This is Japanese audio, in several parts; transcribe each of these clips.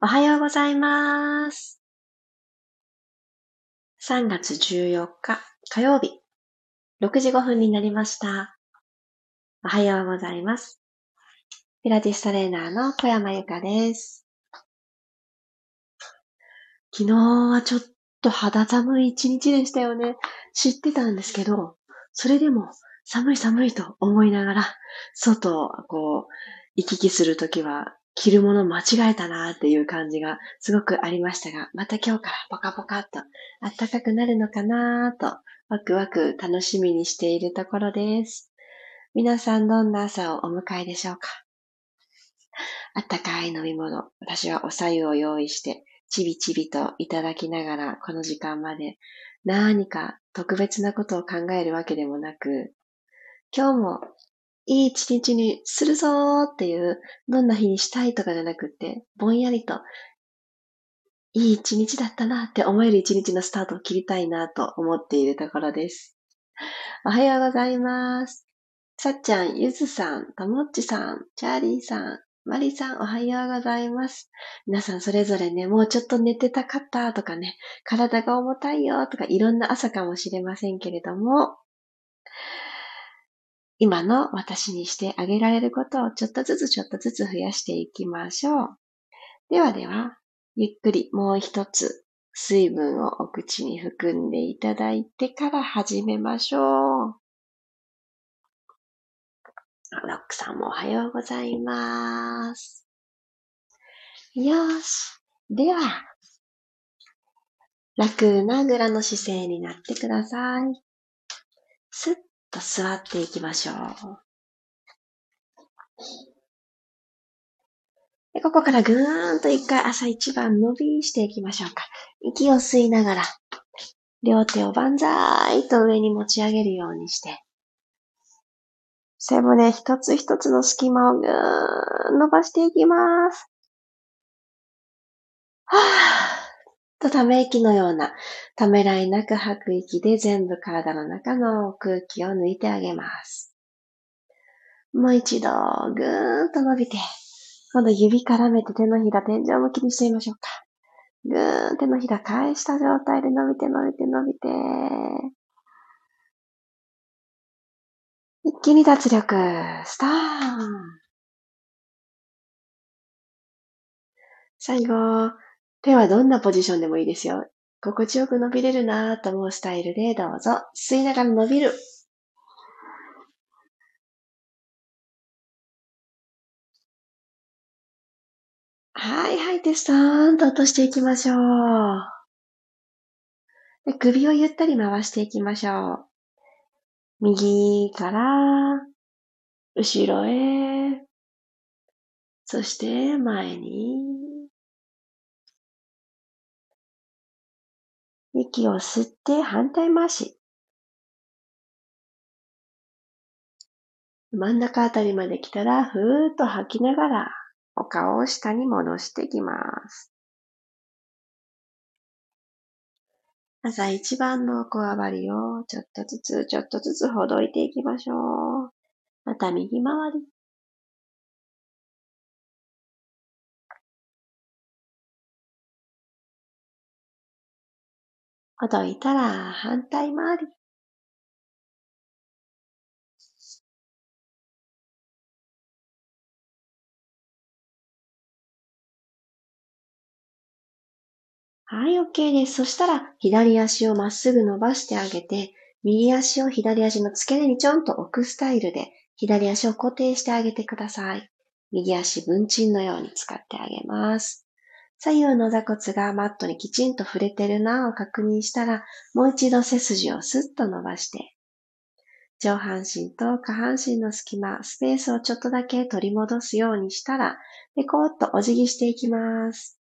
おはようございます。3月14日火曜日、6時5分になりました。おはようございます。ピラティストレーナーの小山由かです。昨日はちょっと肌寒い一日でしたよね。知ってたんですけど、それでも寒い寒いと思いながら、外をこう、行き来するときは着るもの間違えたなっていう感じがすごくありましたが、また今日からポカポカっと暖かくなるのかなと、ワクワク楽しみにしているところです。皆さんどんな朝をお迎えでしょうか？あったかい飲み物、私はお茶湯を用意して、ちびちびといただきながらこの時間まで何か特別なことを考えるわけでもなく、今日もいい一日にするぞーっていう、どんな日にしたいとかじゃなくて、ぼんやりと、いい一日だったなって思える一日のスタートを切りたいなと思っているところです。おはようございます。さっちゃん、ゆずさん、ともっちさん、チャーリーさん、マリさん、おはようございます。皆さんそれぞれね、もうちょっと寝てたかったとかね、体が重たいよとか、いろんな朝かもしれませんけれども、今の私にしてあげられることをちょっとずつちょっとずつ増やしていきましょう。ではでは、ゆっくりもう一つ水分をお口に含んでいただいてから始めましょう。ロックさんもおはようございます。よし。では、楽なぐらの姿勢になってください。すっと座っていきましょう。でここからぐーんと一回朝一番伸びしていきましょうか。息を吸いながら、両手を万歳と上に持ち上げるようにして、背骨一つ一つの隙間をぐーん伸ばしていきます。はぁ。とため息のような、ためらいなく吐く息で全部体の中の空気を抜いてあげます。もう一度、ぐーんと伸びて、今度指絡めて手のひら天井向きにしてみましょうか。ぐーん手のひら返した状態で伸びて伸びて伸びて、一気に脱力、スターン最後、手はどんなポジションでもいいですよ。心地よく伸びれるなぁと思うスタイルでどうぞ。吸いながら伸びる。はい、吐いてストーンと落としていきましょう。で首をゆったり回していきましょう。右から後ろへ、そして前に。息を吸って反対回し。真ん中あたりまで来たら、ふーっと吐きながら、お顔を下に戻していきます。朝一番のこわばりをちょっとずつちょっとずつほどいていきましょう。また右回り。ほどいたら反対回り。はい、OK です。そしたら、左足をまっすぐ伸ばしてあげて、右足を左足の付け根にちょんと置くスタイルで、左足を固定してあげてください。右足文鎮のように使ってあげます。左右の座骨がマットにきちんと触れてるなを確認したら、もう一度背筋をスッと伸ばして、上半身と下半身の隙間、スペースをちょっとだけ取り戻すようにしたら、でこーっとお辞儀していきます。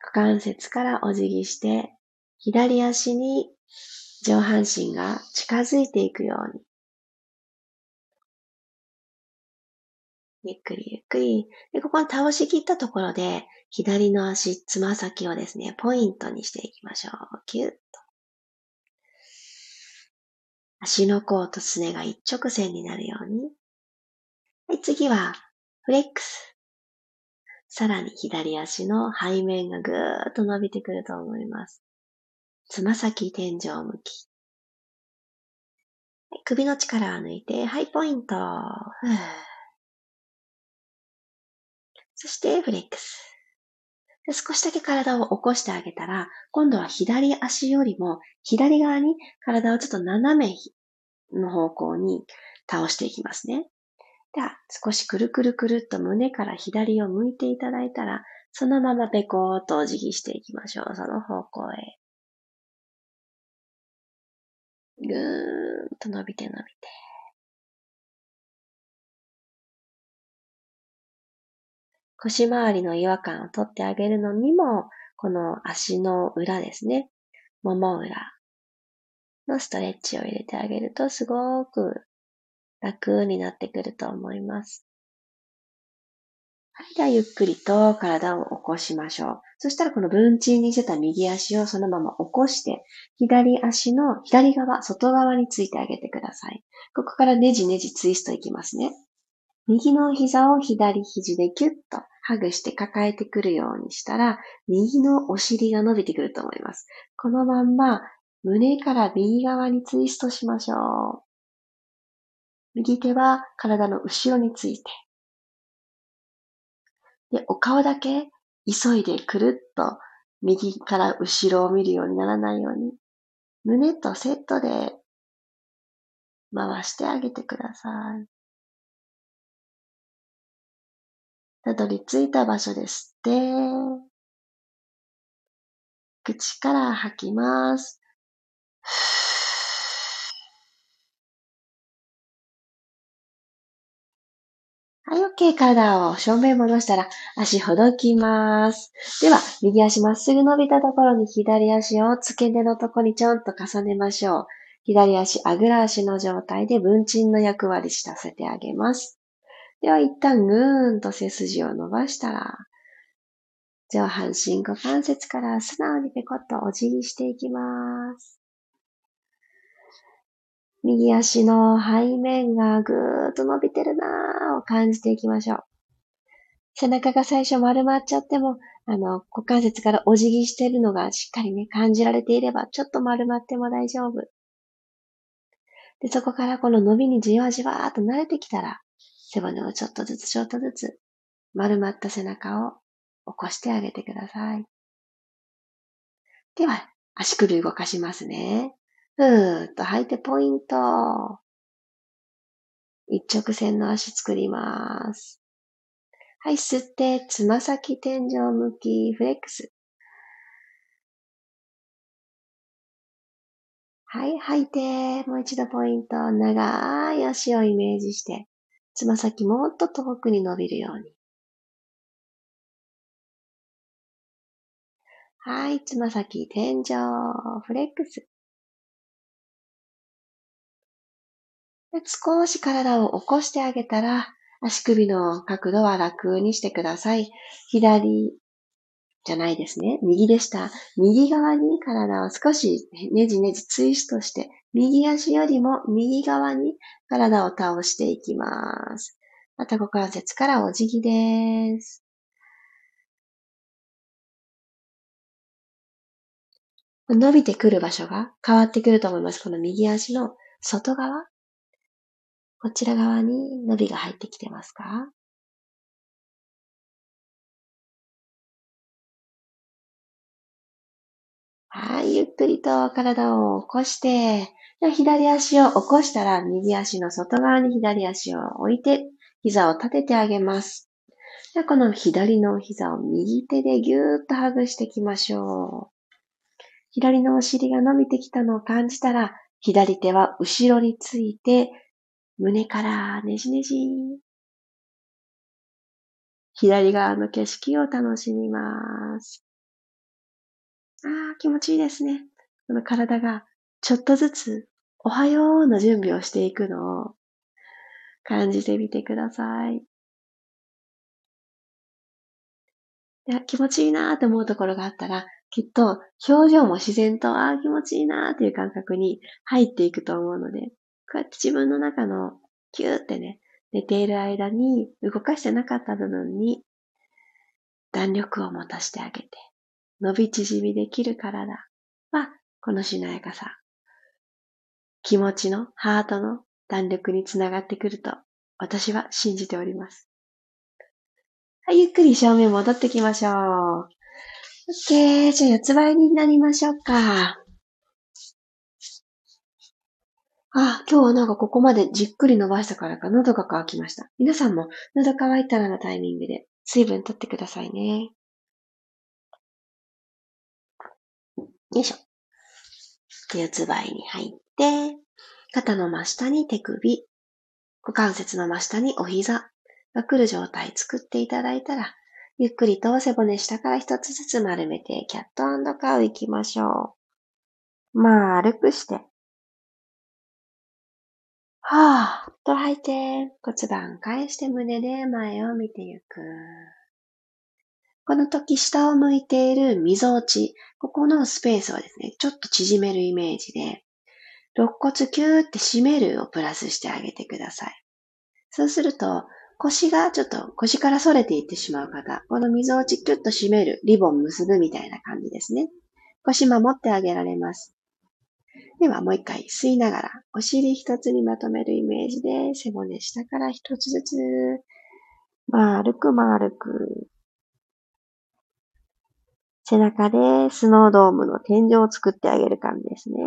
股関節からお辞儀して、左足に上半身が近づいていくように。ゆっくりゆっくり。で、ここに倒し切ったところで、左の足、つま先をですね、ポイントにしていきましょう。キュッと。足の甲とすねが一直線になるように。はい、次は、フレックス。さらに左足の背面がぐーっと伸びてくると思います。つま先天井向き。首の力を抜いて、ハイポイント。ふーそして、フレックス。で少しだけ体を起こしてあげたら、今度は左足よりも左側に体をちょっと斜めの方向に倒していきますね。では、少しくるくるくるっと胸から左を向いていただいたら、そのままペコーとお辞儀していきましょう。その方向へ。ぐーんと伸びて伸びて。腰回りの違和感を取ってあげるのにも、この足の裏ですね。もも裏のストレッチを入れてあげるとすごく楽になってくると思います。はい。では、ゆっくりと体を起こしましょう。そしたら、この文鎮にしてた右足をそのまま起こして、左足の左側、外側についてあげてください。ここからねじねじツイストいきますね。右の膝を左肘でキュッとハグして抱えてくるようにしたら、右のお尻が伸びてくると思います。このまんま、胸から右側にツイストしましょう。右手は体の後ろについて。で、お顔だけ急いでくるっと右から後ろを見るようにならないように、胸とセットで回してあげてください。たどり着いた場所で吸って、口から吐きます。はい、OK。体を正面戻したら足ほどきます。では、右足まっすぐ伸びたところに左足を付け根のところにちょんと重ねましょう。左足、あぐら足の状態で文鎮の役割させてあげます。では、一旦ぐーんと背筋を伸ばしたら、上半身股関節から素直にペコッとお辞儀していきます。右足の背面がぐーっと伸びてるなーを感じていきましょう。背中が最初丸まっちゃっても、あの、股関節からお辞儀してるのがしっかりね、感じられていれば、ちょっと丸まっても大丈夫。で、そこからこの伸びにじわじわーっと慣れてきたら、背骨をちょっとずつちょっとずつ、丸まった背中を起こしてあげてください。では、足首動かしますね。ふーっと吐いてポイント。一直線の足作ります。はい、吸って、つま先天井向き、フレックス。はい、吐いて、もう一度ポイント。長い足をイメージして、つま先もっと遠くに伸びるように。はい、つま先天井、フレックス。で少し体を起こしてあげたら、足首の角度は楽にしてください。左じゃないですね。右でした。右側に体を少しねじねじツイストして、右足よりも右側に体を倒していきます。また股関節からお辞儀です。伸びてくる場所が変わってくると思います。この右足の外側こちら側に伸びが入ってきてますか？はい、ゆっくりと体を起こして、左足を起こしたら右足の外側に左足を置いて膝を立ててあげます。でこの左の膝を右手でぎゅーっとハグしていきましょう。左のお尻が伸びてきたのを感じたら、左手は後ろについて胸からねじねじ。左側の景色を楽しみます。ああ、気持ちいいですね。この体がちょっとずつおはようの準備をしていくのを感じてみてください。で気持ちいいなーって思うところがあったら、きっと表情も自然と、ああ、気持ちいいなーっていう感覚に入っていくと思うので、こうやって自分の中のキューってね、寝ている間に動かしてなかった部分に弾力を持たせてあげて、伸び縮みできる体は、このしなやかさ、気持ちの、ハートの弾力につながってくると、私は信じております。はい、ゆっくり正面戻ってきましょう。OK。じゃあ、四つ倍になりましょうか。あ、今日はなんかここまでじっくり伸ばしたからか喉が渇きました。皆さんも喉乾いたらのタイミングで水分取ってくださいね。よいしょ。四つ倍に入って、肩の真下に手首、股関節の真下にお膝が来る状態作っていただいたら、ゆっくりと背骨下から一つずつ丸めて、キャットカウ行きましょう。丸くして、はぁ、と吐いて、骨盤返して胸で前を見てゆく。この時下を向いている溝落ち、ここのスペースをですね、ちょっと縮めるイメージで、肋骨キューって締めるをプラスしてあげてください。そうすると、腰がちょっと腰から反れていってしまう方、この溝落ちキュッと締める、リボン結ぶみたいな感じですね。腰守ってあげられます。ではもう一回吸いながら、お尻一つにまとめるイメージで、背骨下から一つずつ、丸く丸く。背中でスノードームの天井を作ってあげる感じですね。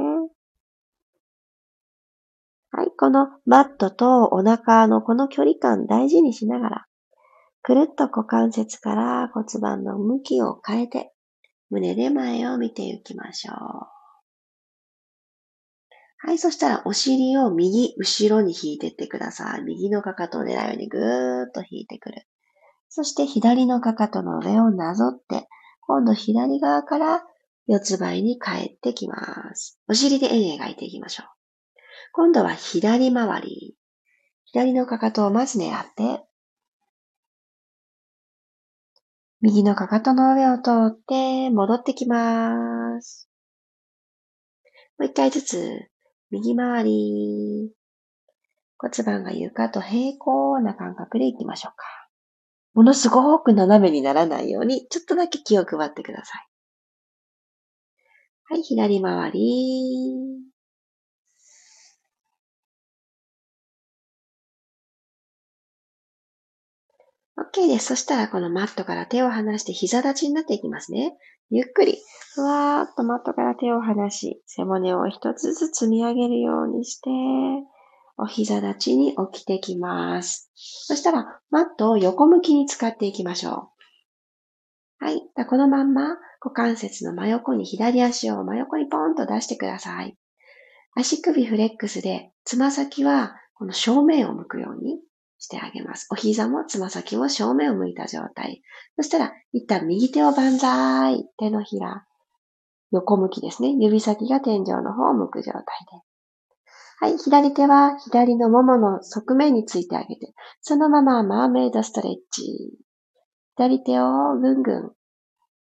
はい、このマットとお腹のこの距離感大事にしながら、くるっと股関節から骨盤の向きを変えて、胸で前を見ていきましょう。はい、そしたらお尻を右後ろに引いていってください。右のかかとを狙うようにぐーっと引いてくる。そして左のかかとの上をなぞって、今度左側から四つ倍に帰ってきます。お尻で円描いていきましょう。今度は左回り。左のかかとをまず狙って、右のかかとの上を通って戻ってきます。もう一回ずつ右回り。骨盤が床と平行な感覚でいきましょうか。ものすごく斜めにならないように、ちょっとだけ気を配ってください。はい、左回り。OK です。そしたらこのマットから手を離して膝立ちになっていきますね。ゆっくり、ふわーっとマットから手を離し、背骨を一つずつ積み上げるようにして、お膝立ちに起きてきます。そしたら、マットを横向きに使っていきましょう。はい。このまんま、股関節の真横に左足を真横にポンと出してください。足首フレックスで、つま先はこの正面を向くようにしてあげます。お膝もつま先も正面を向いた状態。そしたら、一旦右手を万歳。手のひら、横向きですね。指先が天井の方を向く状態で。はい、左手は左のももの側面についてあげて、そのままマーメイドストレッチ。左手をぐんぐん、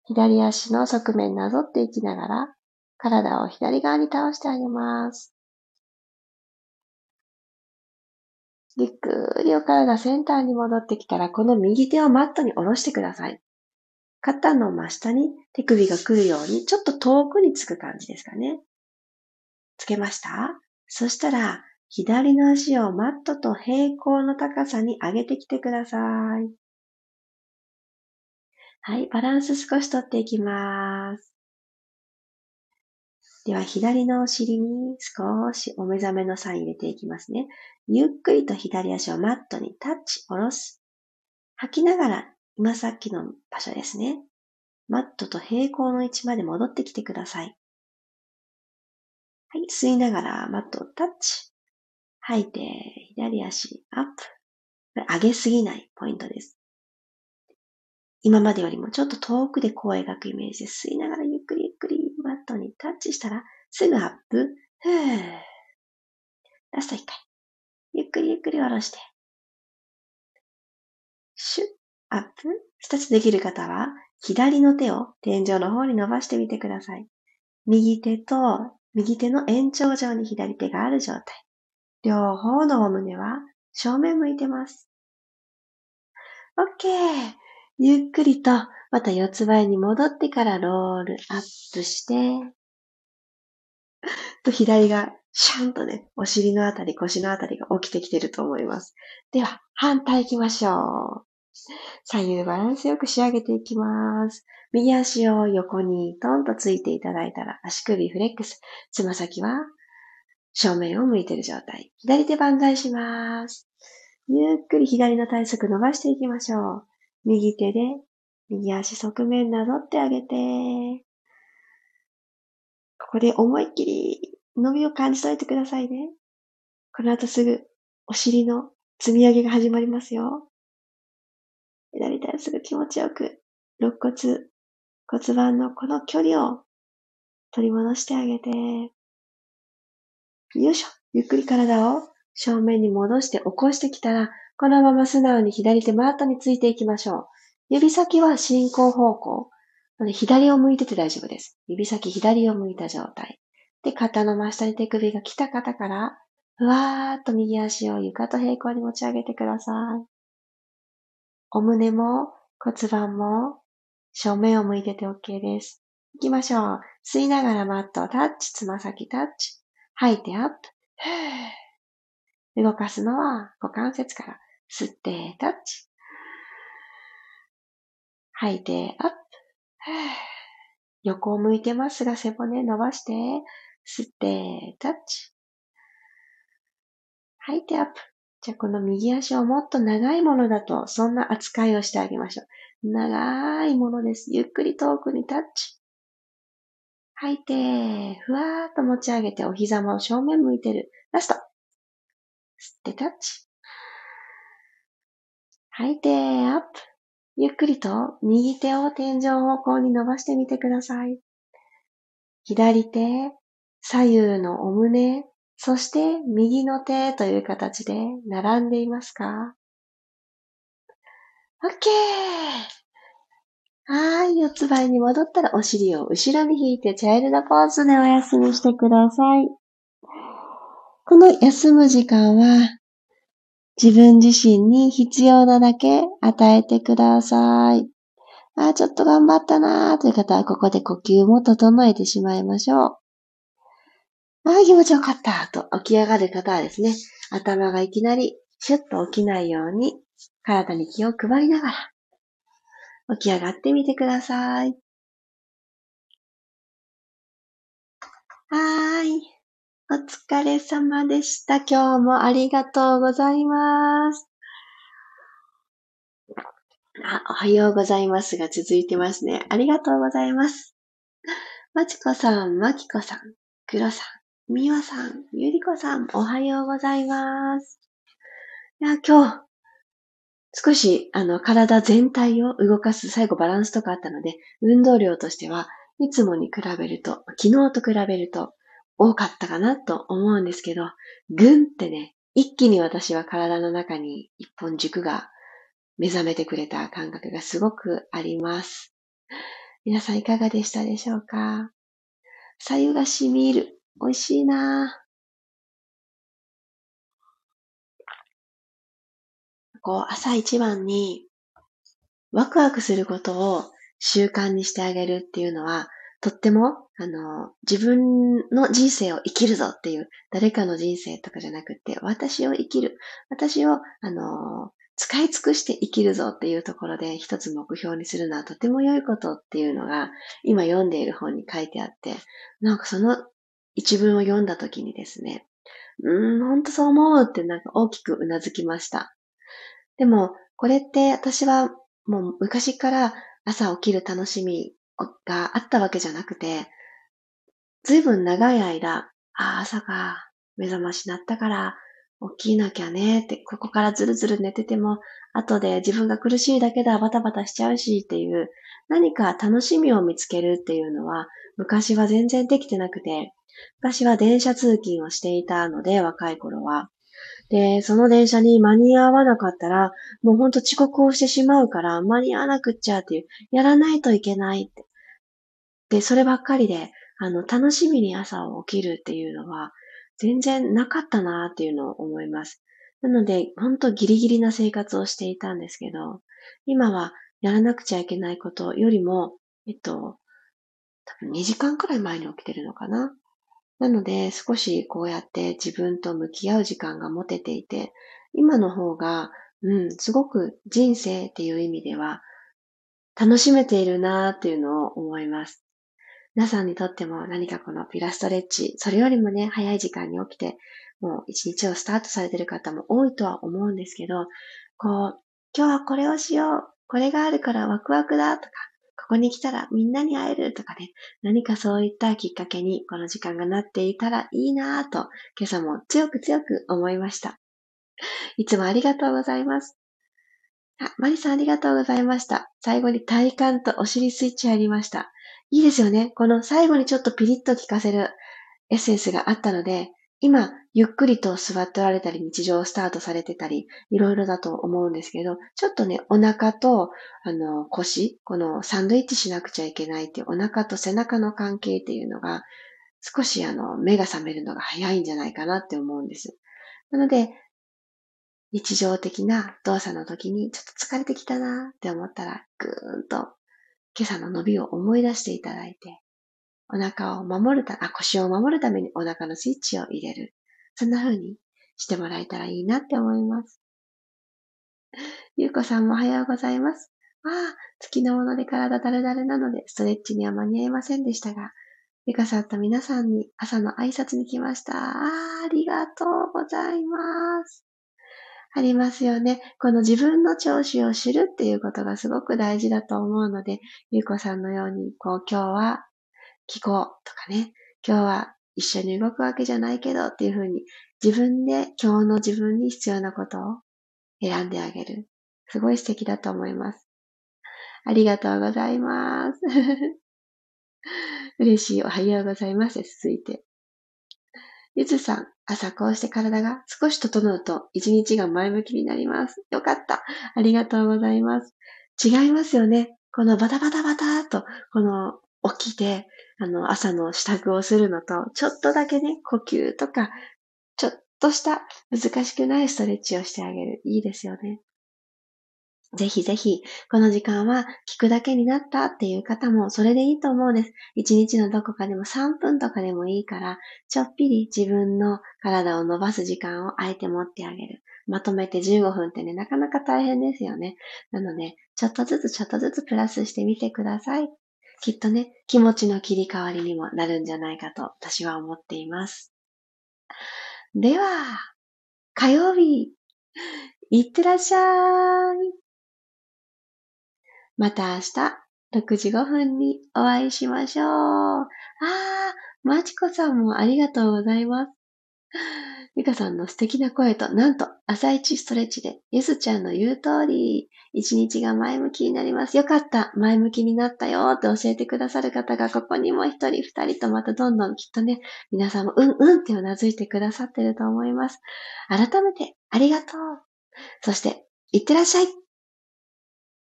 左足の側面なぞっていきながら、体を左側に倒してあげます。ゆっくりお体センターに戻ってきたら、この右手をマットに下ろしてください。肩の真下に手首が来るように、ちょっと遠くにつく感じですかね。つけました？そしたら、左の足をマットと平行の高さに上げてきてください。はい、バランス少しとっていきます。では、左のお尻に少しお目覚めのサイン入れていきますね。ゆっくりと左足をマットにタッチ、下ろす。吐きながら、今さっきの場所ですね。マットと平行の位置まで戻ってきてください。はい、吸いながらマットをタッチ。吐いて、左足アップ。上げすぎないポイントです。今までよりもちょっと遠くでこう描くイメージで吸いながらゆっくりゆっくりマットにタッチしたらすぐアップ。ふー。ラスト一回。ゆっくりゆっくり下ろして。シュッ、アップ。二つできる方は、左の手を天井の方に伸ばしてみてください。右手と、右手の延長上に左手がある状態。両方のお胸は正面向いてます。OK! ゆっくりとまた四つ倍に戻ってからロールアップして、と左がシャンとね、お尻のあたり、腰のあたりが起きてきてると思います。では、反対行きましょう。左右バランスよく仕上げていきます。右足を横にトンとついていただいたら、足首フレックス。つま先は正面を向いている状態。左手万歳します。ゆっくり左の体側伸ばしていきましょう。右手で右足側面なぞってあげて、ここで思いっきり伸びを感じといてくださいね。この後すぐお尻の積み上げが始まりますよ。左手すぐ気持ちよく、肋骨、骨盤のこの距離を取り戻してあげて、よいしょ。ゆっくり体を正面に戻して起こしてきたら、このまま素直に左手マットについていきましょう。指先は進行方向。左を向いてて大丈夫です。指先左を向いた状態。で、肩の真下に手首が来た方から、ふわーっと右足を床と平行に持ち上げてください。お胸も骨盤も正面を向いてて OK です。行きましょう。吸いながらマットをタッチ、つま先タッチ。吐いてアップ。動かすのは股関節から吸ってタッチ。吐いてアップ。横を向いてますが背骨伸ばして、吸ってタッチ。吐いてアップ。じゃあこの右足をもっと長いものだと、そんな扱いをしてあげましょう。長いものです。ゆっくり遠くにタッチ。吐いて、ふわーっと持ち上げてお膝も正面向いてる。ラスト。吸ってタッチ。吐いて、アップ。ゆっくりと右手を天井方向に伸ばしてみてください。左手、左右のお胸、そして右の手という形で並んでいますか ?OK! はーい。四つ倍に戻ったらお尻を後ろに引いてチャイルドポーズでお休みしてください。この休む時間は自分自身に必要なだけ与えてください。ああ、ちょっと頑張ったなーという方はここで呼吸も整えてしまいましょう。ああ、気持ちよかったと起き上がる方はですね、頭がいきなりシュッと起きないように体に気を配りながら起き上がってみてください。はーい。お疲れ様でした。今日もありがとうございます。あ、おはようございますが続いてますね。ありがとうございます。まちこさん、まきこさん、くろさん、みわさん、ゆりこさん、おはようございます。いや、今日、少し、あの、体全体を動かす、最後バランスとかあったので、運動量としては、いつもに比べると、昨日と比べると多かったかなと思うんですけど、ぐんってね、一気に私は体の中に一本軸が目覚めてくれた感覚がすごくあります。皆さんいかがでしたでしょうか？左右が染みる。美味しいな。こう、朝一番にワクワクすることを習慣にしてあげるっていうのは、とっても、あの、自分の人生を生きるぞっていう、誰かの人生とかじゃなくて、私を生きる。私を、あの、使い尽くして生きるぞっていうところで一つ目標にするのはとても良いことっていうのが今読んでいる本に書いてあって、なんかその一文を読んだ時にですね、うーん、ほんとそう思うってなんか大きくうなずきました。でも、これって私はもう昔から朝起きる楽しみがあったわけじゃなくて、ずいぶん長い間、ああ、朝か、目覚ましなったから起きなきゃねって、ここからずるずる寝てても、後で自分が苦しいだけだ、バタバタしちゃうしっていう、何か楽しみを見つけるっていうのは、昔は全然できてなくて、昔は電車通勤をしていたので、若い頃は。で、その電車に間に合わなかったら、もうほんと遅刻をしてしまうから、間に合わなくっちゃっていう、やらないといけないって。で、そればっかりで、あの、楽しみに朝を起きるっていうのは、全然なかったなっていうのを思います。なので、ほんとギリギリな生活をしていたんですけど、今はやらなくちゃいけないことよりも、えっと、多分2時間くらい前に起きてるのかな。なので、少しこうやって自分と向き合う時間が持てていて、今の方が、うん、すごく人生っていう意味では、楽しめているなーっていうのを思います。皆さんにとっても何かこのピラストレッチ、それよりもね、早い時間に起きて、もう一日をスタートされてる方も多いとは思うんですけど、こう、今日はこれをしよう、これがあるからワクワクだとか、ここに来たらみんなに会えるとかね、何かそういったきっかけにこの時間がなっていたらいいなぁと、今朝も強く強く思いました。いつもありがとうございます。あ、マリさんありがとうございました。最後に体幹とお尻スイッチありました。いいですよね。この最後にちょっとピリッと効かせるエッセンスがあったので、今、ゆっくりと座っておられたり、日常をスタートされてたり、いろいろだと思うんですけど、ちょっとね、お腹と、あの、腰、このサンドイッチしなくちゃいけないっていうお腹と背中の関係っていうのが、少しあの、目が覚めるのが早いんじゃないかなって思うんです。なので、日常的な動作の時にちょっと疲れてきたなって思ったら、ぐーんと今朝の伸びを思い出していただいて、お腹を守るた、あ、腰を守るためにお腹のスイッチを入れる。そんな風にしてもらえたらいいなって思います。ゆうこさんもおはようございます。ああ、月のもので体だるだるなので、ストレッチには間に合いませんでしたが、ゆかさんと皆さんに朝の挨拶に来ました。ああ、ありがとうございます。ありますよね。この自分の調子を知るっていうことがすごく大事だと思うので、ゆうこさんのように、こう、今日は聞こうとかね、今日は一緒に動くわけじゃないけどっていうふうに、自分で今日の自分に必要なことを選んであげる。すごい素敵だと思います。ありがとうございます。嬉しいおはようございます。続いて。ゆずさん、朝こうして体が少し整うと一日が前向きになります。よかった。ありがとうございます。違いますよね。このバタバタバタと、この起きて、あの、朝の支度をするのと、ちょっとだけね、呼吸とか、ちょっとした難しくないストレッチをしてあげる。いいですよね。ぜひぜひ、この時間は聞くだけになったっていう方もそれでいいと思うんです。一日のどこかでも3分とかでもいいから、ちょっぴり自分の体を伸ばす時間をあえて持ってあげる。まとめて15分ってね、なかなか大変ですよね。なので、ちょっとずつちょっとずつプラスしてみてください。きっとね、気持ちの切り替わりにもなるんじゃないかと私は思っています。では、火曜日、いってらっしゃい。また明日、6時5分にお会いしましょう。あー、まちこさんもありがとうございます。ゆかさんの素敵な声と、なんと、朝一ストレッチで、ゆずちゃんの言う通り、一日が前向きになります。よかった。前向きになったよって教えてくださる方が、ここにも一人二人とまたどんどんきっとね、皆さんもうんうんってうなずいてくださってると思います。改めて、ありがとう。そして、いってらっしゃい。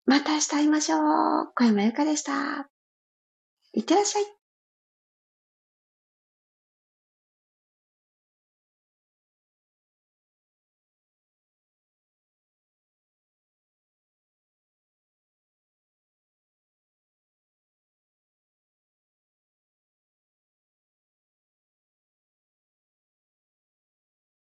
また明日会いましょう。小山由かでした。いってらっしゃい。